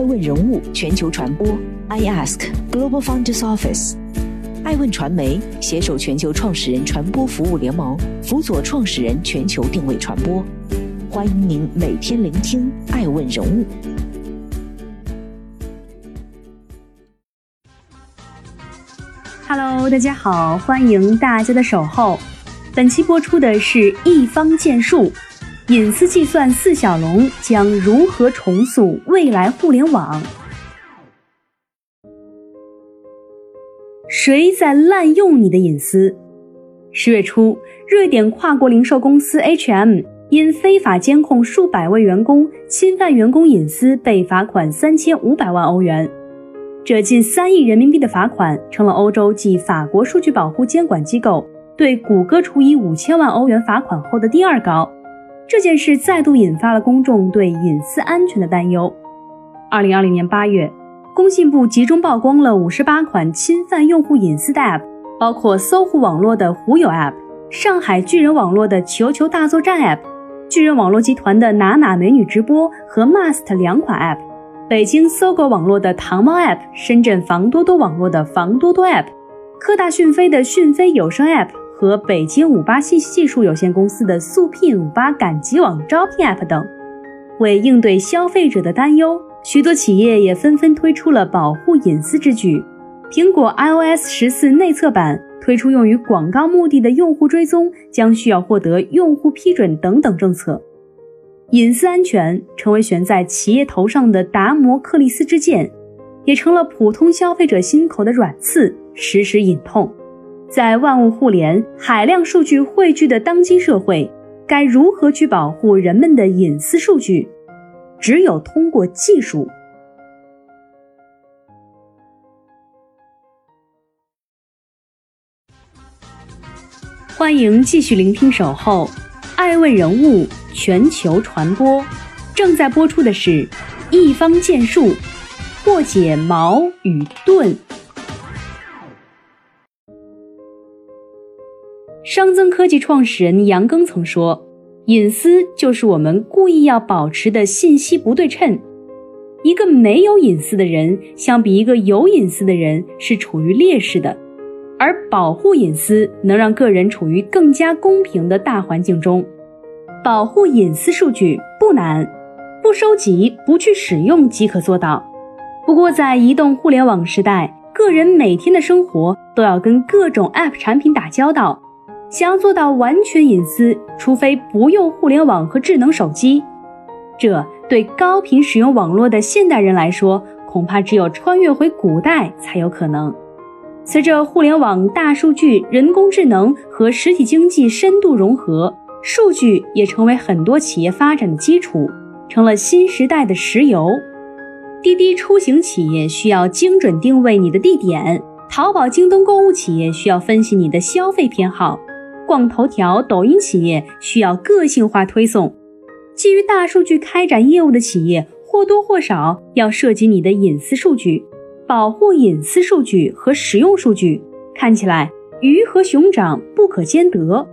爱问人物全球传播，I Ask Global Founders Office，爱问传媒携手全球创始人传播服务联盟，辅佐创始人全球定位传播。欢迎您每天聆听爱问人物。Hello，大家好，欢迎大家的守候。本期播出的是一方建树。隐私计算四小龙将如何重塑未来互联网？谁在滥用你的隐私？十月初，瑞典跨国零售公司 H&M 因非法监控数百位员工、侵犯员工隐私，被罚款三千五百万欧元。这近三亿人民币的罚款，成了欧洲继法国数据保护监管机构对谷歌处以五千万欧元罚款后的第二高。这件事再度引发了公众对隐私安全的担忧。二零二零年八月，工信部集中曝光了五十八款侵犯用户隐私的 App，包括搜狐网络的狐友 App、上海巨人网络的球球大作战 App、巨人网络集团的哪哪美女直播和 Must 两款 App、北京搜狗网络的糖猫 App、深圳房多多网络的房多多 App、科大讯飞的讯飞有声 App。和北京五八信息技术有限公司的速聘五八赶集网招聘 App 等，为应对消费者的担忧，许多企业也纷纷推出了保护隐私之举。苹果 iOS 十四内测版推出用于广告目的的用户追踪将需要获得用户批准等等政策，隐私安全成为悬在企业头上的达摩克利斯之剑，也成了普通消费者心口的软刺，时时隐痛。在万物互联、海量数据汇聚的当今社会，该如何去保护人们的隐私数据？只有通过技术。欢迎继续聆听《守候》，爱问人物全球传播，正在播出的是一方剑术，破解矛与盾。商增科技创始人杨庚曾说：“隐私就是我们故意要保持的信息不对称。一个没有隐私的人，相比一个有隐私的人是处于劣势的。而保护隐私能让个人处于更加公平的大环境中。保护隐私数据不难，不收集、不去使用即可做到。不过，在移动互联网时代，个人每天的生活都要跟各种 App 产品打交道。”想要做到完全隐私，除非不用互联网和智能手机，这对高频使用网络的现代人来说，恐怕只有穿越回古代才有可能。随着互联网、大数据、人工智能和实体经济深度融合，数据也成为很多企业发展的基础，成了新时代的石油。滴滴出行企业需要精准定位你的地点，淘宝、京东购物企业需要分析你的消费偏好。逛头条、抖音企业需要个性化推送，基于大数据开展业务的企业或多或少要涉及你的隐私数据。保护隐私数据和使用数据，看起来鱼和熊掌不可兼得。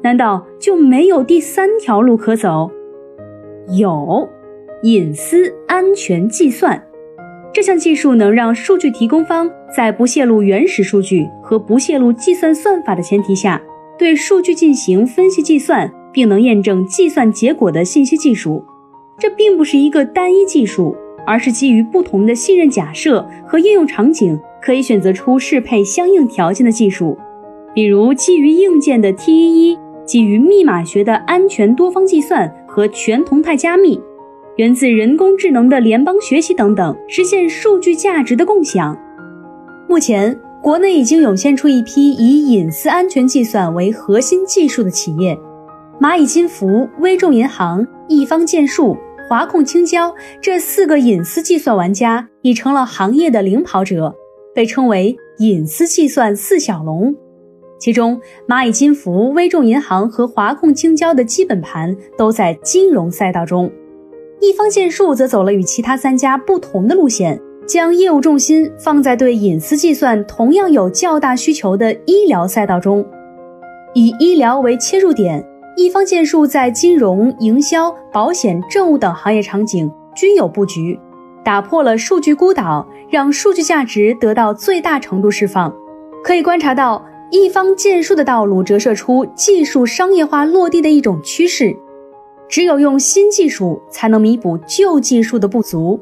难道就没有第三条路可走？有，隐私安全计算。这项技术能让数据提供方在不泄露原始数据和不泄露计算算法的前提下。对数据进行分析计算，并能验证计算结果的信息技术，这并不是一个单一技术，而是基于不同的信任假设和应用场景，可以选择出适配相应条件的技术。比如，基于硬件的 T11，基于密码学的安全多方计算和全同态加密，源自人工智能的联邦学习等等，实现数据价值的共享。目前。国内已经涌现出一批以隐私安全计算为核心技术的企业，蚂蚁金服、微众银行、一方建树、华控青椒这四个隐私计算玩家已成了行业的领跑者，被称为隐私计算四小龙。其中，蚂蚁金服、微众银行和华控青椒的基本盘都在金融赛道中，一方建树则走了与其他三家不同的路线。将业务重心放在对隐私计算同样有较大需求的医疗赛道中，以医疗为切入点，一方建树在金融、营销、保险、政务等行业场景均有布局，打破了数据孤岛，让数据价值得到最大程度释放。可以观察到，一方建树的道路折射出技术商业化落地的一种趋势。只有用新技术，才能弥补旧技术的不足。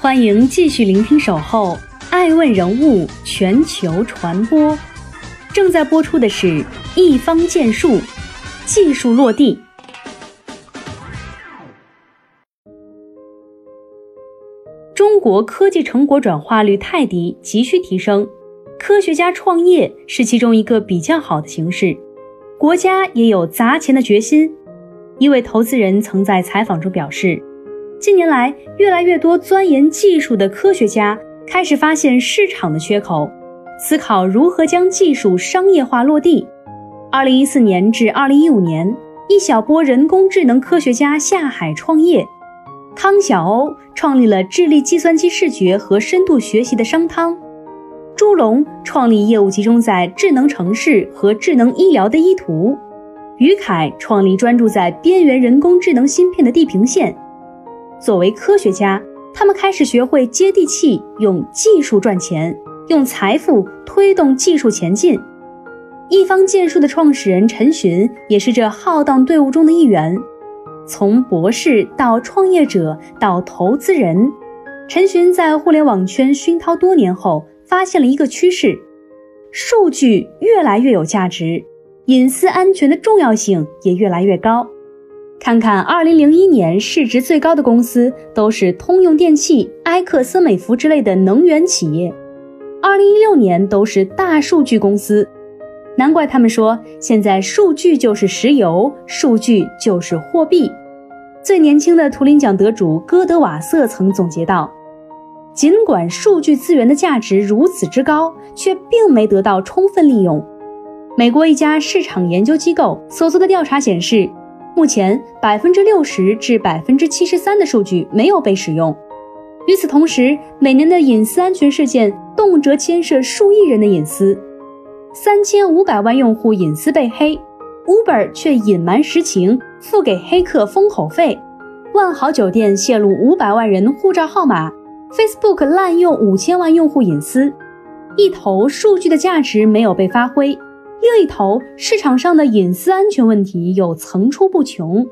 欢迎继续聆听《守候爱问人物全球传播》，正在播出的是一方建树技术落地。中国科技成果转化率太低，急需提升。科学家创业是其中一个比较好的形式，国家也有砸钱的决心。一位投资人曾在采访中表示。近年来，越来越多钻研技术的科学家开始发现市场的缺口，思考如何将技术商业化落地。二零一四年至二零一五年，一小波人工智能科学家下海创业。康小欧创立了智力计算机视觉和深度学习的商汤，朱龙创立业务集中在智能城市和智能医疗的依图，于凯创立专注在边缘人工智能芯片的地平线。作为科学家，他们开始学会接地气，用技术赚钱，用财富推动技术前进。一方建树的创始人陈寻也是这浩荡队伍中的一员。从博士到创业者到投资人，陈寻在互联网圈熏陶多年后，发现了一个趋势：数据越来越有价值，隐私安全的重要性也越来越高。看看2001年市值最高的公司，都是通用电气、埃克森美孚之类的能源企业。2016年都是大数据公司，难怪他们说现在数据就是石油，数据就是货币。最年轻的图灵奖得主戈德瓦瑟曾总结道：“尽管数据资源的价值如此之高，却并没得到充分利用。”美国一家市场研究机构所做的调查显示。目前，百分之六十至百分之七十三的数据没有被使用。与此同时，每年的隐私安全事件动辄牵涉数亿人的隐私，三千五百万用户隐私被黑，Uber 却隐瞒实情，付给黑客封口费；万豪酒店泄露五百万人护照号码，Facebook 滥用五千万用户隐私，一头数据的价值没有被发挥。另一头，市场上的隐私安全问题又层出不穷。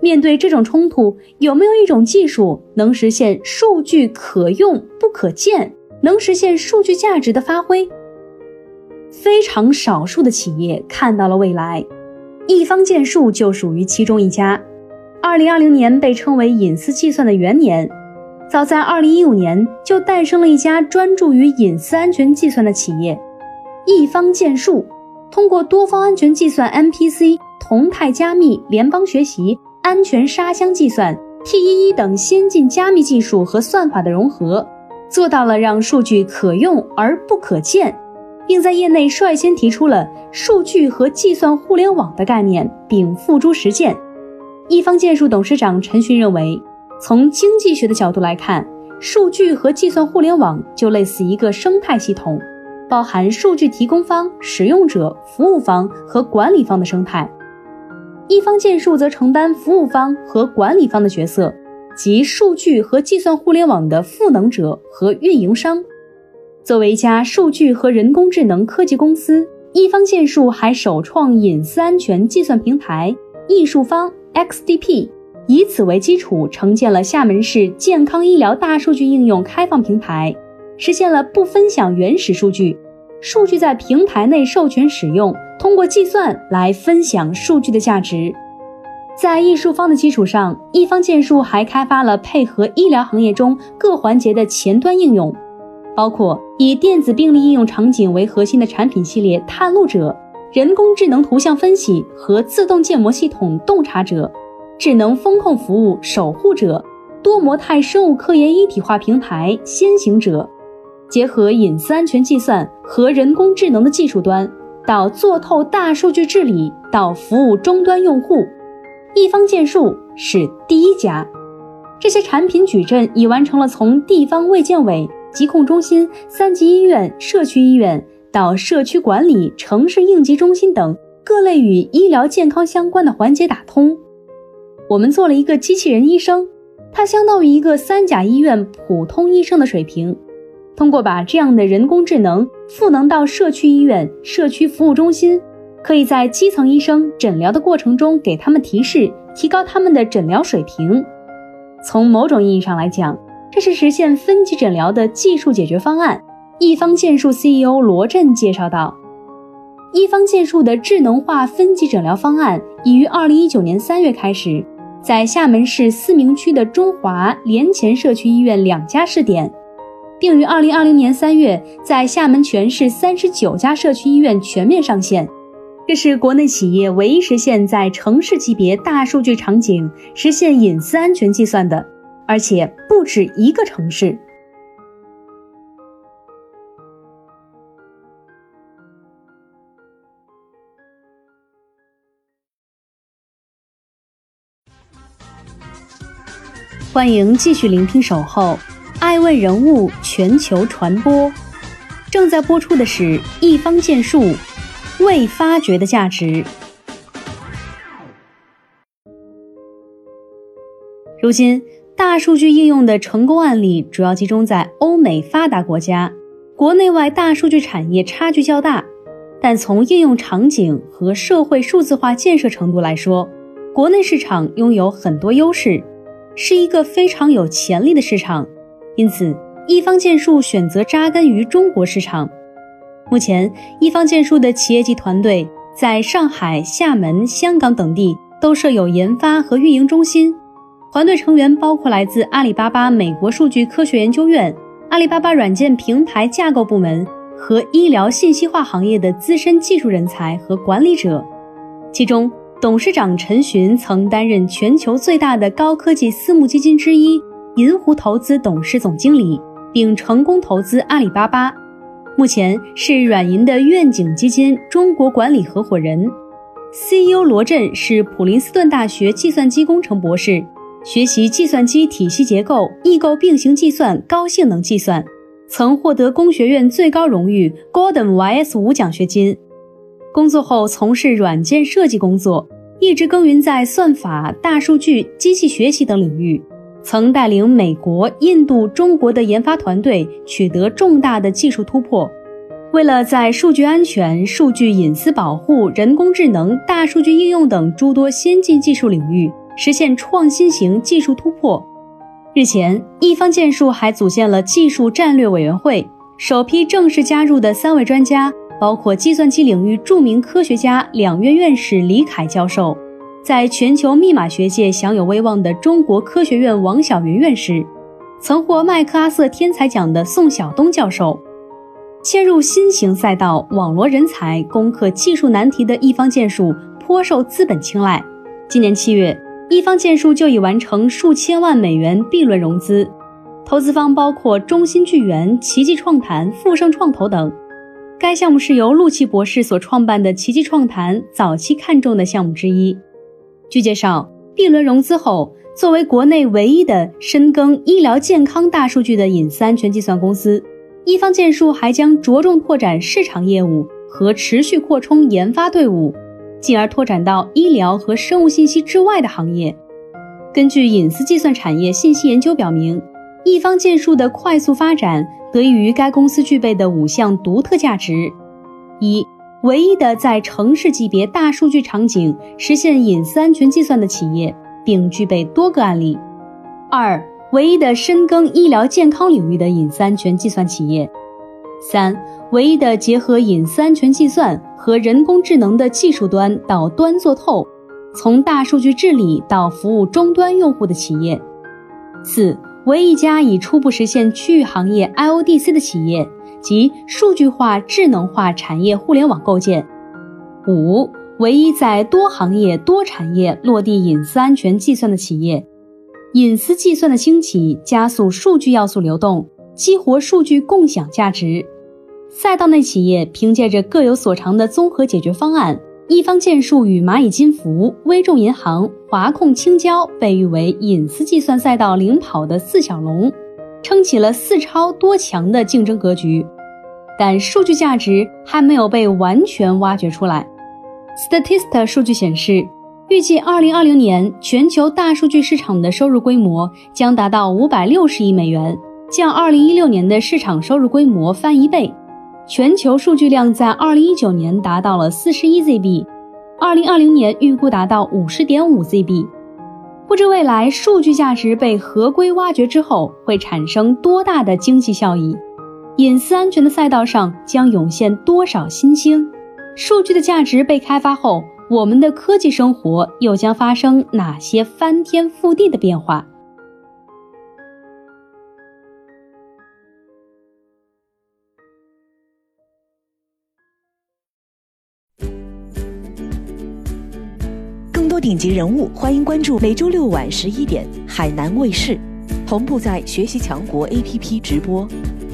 面对这种冲突，有没有一种技术能实现数据可用不可见，能实现数据价值的发挥？非常少数的企业看到了未来，一方建树就属于其中一家。二零二零年被称为隐私计算的元年，早在二零一五年就诞生了一家专注于隐私安全计算的企业——一方建树。通过多方安全计算、MPC、同态加密、联邦学习、安全沙箱计算、T11 等先进加密技术和算法的融合，做到了让数据可用而不可见，并在业内率先提出了“数据和计算互联网”的概念，并付诸实践。一方建树董事长陈勋认为，从经济学的角度来看，数据和计算互联网就类似一个生态系统。包含数据提供方、使用者、服务方和管理方的生态。一方建树则承担服务方和管理方的角色，即数据和计算互联网的赋能者和运营商。作为一家数据和人工智能科技公司，一方建树还首创隐私安全计算平台“艺术方 XDP”，以此为基础，承建了厦门市健康医疗大数据应用开放平台。实现了不分享原始数据，数据在平台内授权使用，通过计算来分享数据的价值。在艺术方的基础上，一方建树还开发了配合医疗行业中各环节的前端应用，包括以电子病历应用场景为核心的产品系列“探路者”、人工智能图像分析和自动建模系统“洞察者”、智能风控服务“守护者”、多模态生物科研一体化平台“先行者”。结合隐私安全计算和人工智能的技术端，到做透大数据治理，到服务终端用户，一方建树是第一家。这些产品矩阵已完成了从地方卫健委、疾控中心、三级医院、社区医院到社区管理、城市应急中心等各类与医疗健康相关的环节打通。我们做了一个机器人医生，它相当于一个三甲医院普通医生的水平。通过把这样的人工智能赋能到社区医院、社区服务中心，可以在基层医生诊疗的过程中给他们提示，提高他们的诊疗水平。从某种意义上来讲，这是实现分级诊疗的技术解决方案。一方建数 CEO 罗振介绍道：“一方建数的智能化分级诊疗方案已于2019年3月开始，在厦门市思明区的中华联前社区医院两家试点。”并于二零二零年三月在厦门全市三十九家社区医院全面上线。这是国内企业唯一实现在城市级别大数据场景实现隐私安全计算的，而且不止一个城市。欢迎继续聆听《守候》。爱问人物全球传播，正在播出的是一方建树未发掘的价值。如今，大数据应用的成功案例主要集中在欧美发达国家，国内外大数据产业差距较大。但从应用场景和社会数字化建设程度来说，国内市场拥有很多优势，是一个非常有潜力的市场。因此，一方建树选择扎根于中国市场。目前，一方建树的企业级团队在上海、厦门、香港等地都设有研发和运营中心。团队成员包括来自阿里巴巴美国数据科学研究院、阿里巴巴软件平台架构部门和医疗信息化行业的资深技术人才和管理者。其中，董事长陈寻曾担任全球最大的高科技私募基金之一。银湖投资董事总经理，并成功投资阿里巴巴，目前是软银的愿景基金中国管理合伙人。CEO 罗振是普林斯顿大学计算机工程博士，学习计算机体系结构、异构并行计算、高性能计算，曾获得工学院最高荣誉 Gordon Y.S. 五奖学金。工作后从事软件设计工作，一直耕耘在算法、大数据、机器学习等领域。曾带领美国、印度、中国的研发团队取得重大的技术突破。为了在数据安全、数据隐私保护、人工智能、大数据应用等诸多先进技术领域实现创新型技术突破，日前，一方建树还组建了技术战略委员会。首批正式加入的三位专家包括计算机领域著名科学家、两院院士李凯教授。在全球密码学界享有威望的中国科学院王晓云院士，曾获麦克阿瑟天才奖的宋晓东教授，切入新型赛道、网罗人才、攻克技术难题的一方建树颇受资本青睐。今年七月，一方建树就已完成数千万美元 B 轮融资，投资方包括中芯聚源、奇迹创坛、富盛创投等。该项目是由陆琪博士所创办的奇迹创坛早期看中的项目之一。据介绍，B 轮融资后，作为国内唯一的深耕医疗健康大数据的隐私安全计算公司，一方建树还将着重拓展市场业务和持续扩充研发队伍，进而拓展到医疗和生物信息之外的行业。根据隐私计算产业信息研究表明，一方建树的快速发展得益于该公司具备的五项独特价值：一。唯一的在城市级别大数据场景实现隐私安全计算的企业，并具备多个案例；二，唯一的深耕医疗健康领域的隐私安全计算企业；三，唯一的结合隐私安全计算和人工智能的技术端到端做透，从大数据治理到服务终端用户的企业；四，唯一家已初步实现区域行业 IODC 的企业。及数据化、智能化产业互联网构建。五，唯一在多行业、多产业落地隐私安全计算的企业。隐私计算的兴起，加速数据要素流动，激活数据共享价值。赛道内企业凭借着各有所长的综合解决方案，一方建树与蚂蚁金服、微众银行、华控青椒被誉为隐私计算赛道领跑的四小龙。撑起了四超多强的竞争格局。但数据价值还没有被完全挖掘出来。Statista 数据显示，预计2020年全球大数据市场的收入规模将达到560亿美元，较2016年的市场收入规模翻一倍。全球数据量在2019年达到了41 ZB，2020 年预估达到50.5 ZB。不知未来数据价值被合规挖掘之后会产生多大的经济效益？隐私安全的赛道上将涌现多少新星？数据的价值被开发后，我们的科技生活又将发生哪些翻天覆地的变化？更多顶级人物，欢迎关注每周六晚十一点海南卫视，同步在学习强国 APP 直播。